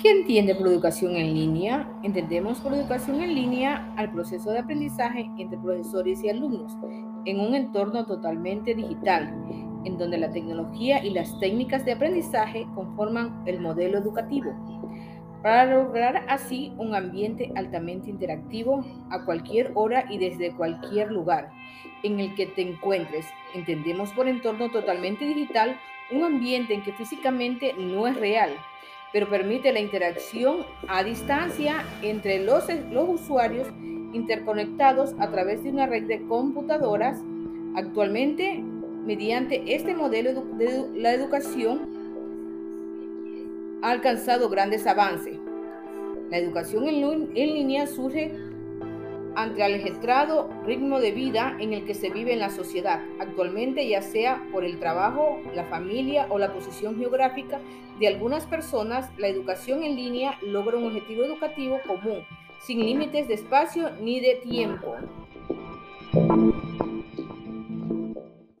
¿Qué entiende por educación en línea? Entendemos por educación en línea al proceso de aprendizaje entre profesores y alumnos en un entorno totalmente digital, en donde la tecnología y las técnicas de aprendizaje conforman el modelo educativo, para lograr así un ambiente altamente interactivo a cualquier hora y desde cualquier lugar en el que te encuentres. Entendemos por entorno totalmente digital un ambiente en que físicamente no es real, pero permite la interacción a distancia entre los, usuarios interconectados a través de una red de computadoras. Actualmente, mediante este modelo de la educación, ha alcanzado grandes avances. La educación en línea surge ante el ajetrado ritmo de vida en el que se vive en la sociedad actualmente, ya sea por el trabajo, la familia o la posición geográfica de algunas personas, la educación en línea logra un objetivo educativo común, sin límites de espacio ni de tiempo.